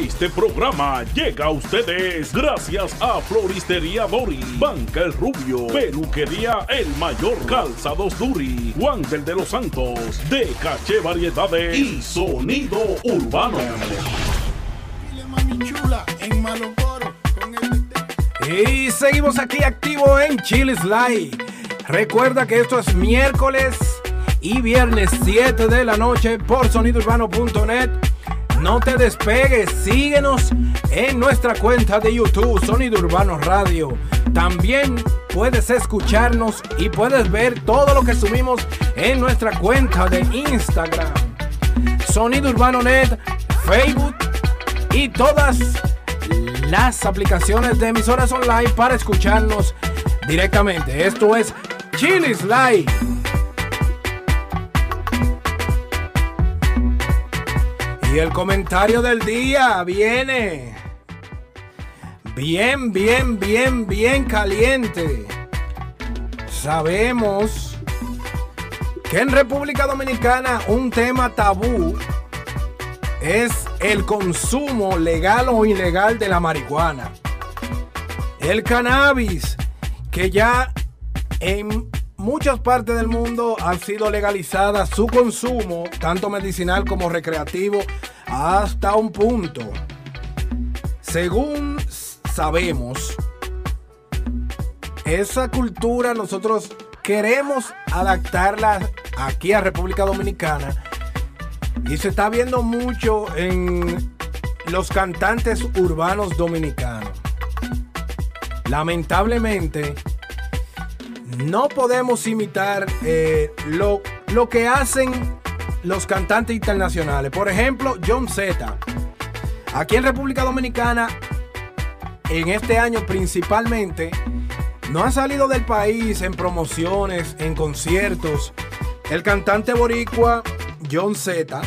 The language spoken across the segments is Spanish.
Este programa llega a ustedes gracias a Floristería Dori, Banca El Rubio, Peluquería El Mayor, Calzados Duri, Juan del de los Santos, De Caché Variedades y Sonido Urbano. Y seguimos aquí activo en Chile Live. Recuerda que esto es miércoles y viernes 7 de la noche por sonidourbano.net. No te despegues, síguenos en nuestra cuenta de YouTube Sonido Urbano Radio. También puedes escucharnos y puedes ver todo lo que subimos en nuestra cuenta de Instagram. Sonido Urbano Net, Facebook y todas las aplicaciones de emisoras online para escucharnos directamente. Esto es Chilis Live. Y el comentario del día viene bien, bien, bien, bien caliente. Sabemos que en República Dominicana un tema tabú es el consumo legal o ilegal de la marihuana. El cannabis, que ya en muchas partes del mundo ha sido legalizada su consumo, tanto medicinal como recreativo, hasta un punto. Según sabemos, esa cultura nosotros queremos adaptarla aquí a República Dominicana y se está viendo mucho en los cantantes urbanos dominicanos. Lamentablemente, no podemos imitar eh, lo, lo que hacen los cantantes internacionales. Por ejemplo, John Z. Aquí en República Dominicana, en este año principalmente, no ha salido del país en promociones, en conciertos. El cantante boricua John Z,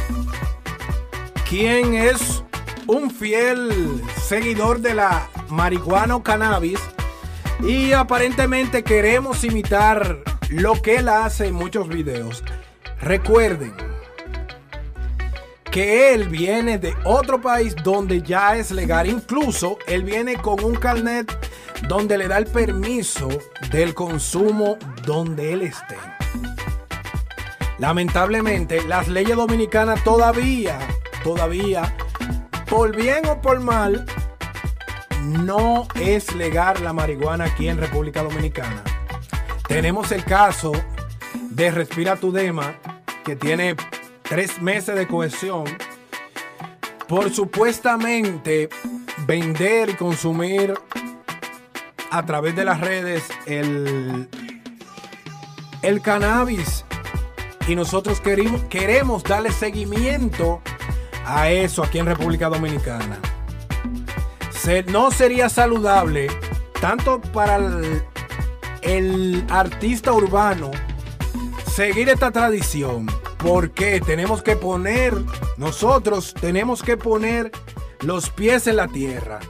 quien es un fiel seguidor de la marihuana o cannabis y aparentemente queremos imitar lo que él hace en muchos videos. Recuerden que él viene de otro país donde ya es legal. Incluso él viene con un carnet donde le da el permiso del consumo donde él esté. Lamentablemente, las leyes dominicanas todavía, todavía, por bien o por mal, no es legal la marihuana aquí en República Dominicana. Tenemos el caso de Respira tu Dema, que tiene tres meses de cohesión, por supuestamente vender y consumir a través de las redes el, el cannabis. Y nosotros queremos darle seguimiento a eso aquí en República Dominicana no sería saludable tanto para el, artista urbano seguir esta tradición. Porque tenemos que poner, nosotros tenemos que poner los pies en la tierra.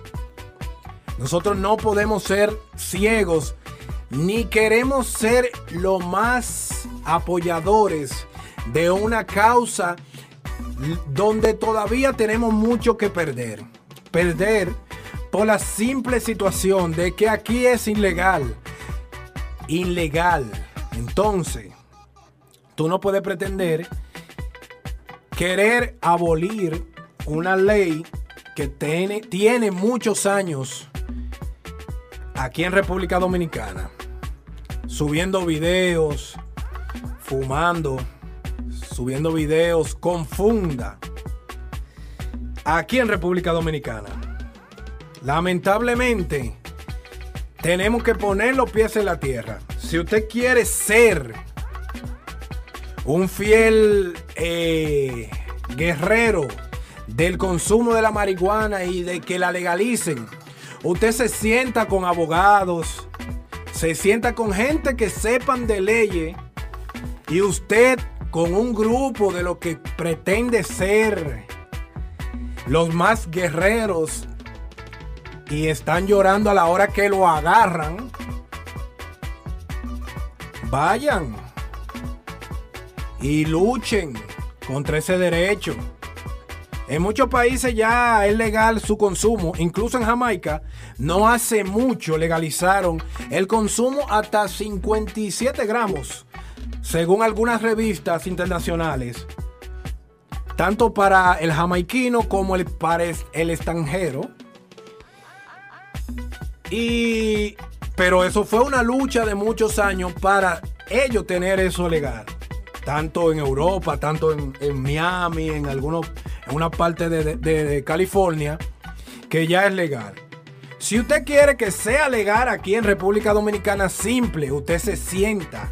Nosotros no podemos ser ciegos, ni queremos ser lo más apoyadores de una causa donde todavía tenemos mucho que perder. Perder por la simple situación de que aquí es ilegal. Ilegal. Entonces, tú no puedes pretender querer abolir una ley que tiene, muchos años aquí en República Dominicana. Subiendo videos, fumando, subiendo videos confunda Aquí en República Dominicana. Lamentablemente, tenemos que poner los pies en la tierra. Si usted quiere ser un fiel eh, guerrero del consumo de la marihuana y de que la legalicen, usted se sienta con abogados, se sienta con gente que sepan de leyes y usted con un grupo de lo que pretende ser los más guerreros y están llorando a la hora que lo agarran, vayan y luchen contra ese derecho. En muchos países ya es legal su consumo, incluso en Jamaica, no hace mucho legalizaron el consumo hasta 57 gramos, según algunas revistas internacionales, tanto para el jamaiquino como el, para el extranjero. Y, pero eso fue una lucha de muchos años para ellos tener eso legal tanto en Europa, tanto en, Miami, en algunos, en una parte de, California, que ya es legal. Si usted quiere que sea legal aquí en República Dominicana, simple, usted se sienta,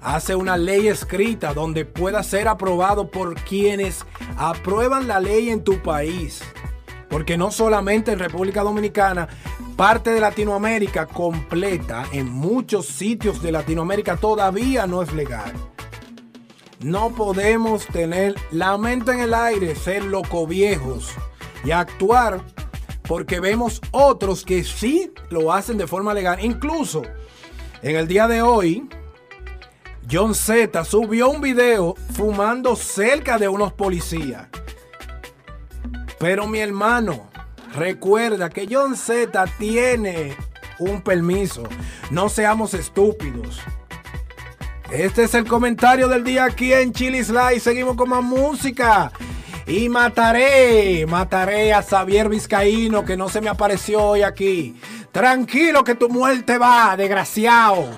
hace una ley escrita donde pueda ser aprobado por quienes aprueban la ley en tu país. Porque no solamente en República Dominicana, parte de Latinoamérica completa, en muchos sitios de Latinoamérica todavía no es legal. No podemos tener la mente en el aire, ser loco viejos y actuar porque vemos otros que sí lo hacen de forma legal. Incluso en el día de hoy, John Z subió un video fumando cerca de unos policías. Pero mi hermano, recuerda que John Z tiene un permiso. No seamos estúpidos. Este es el comentario del día aquí en Chili Slide. Seguimos con más música. Y mataré, mataré a Xavier Vizcaíno que no se me apareció hoy aquí. Tranquilo que tu muerte va, desgraciado.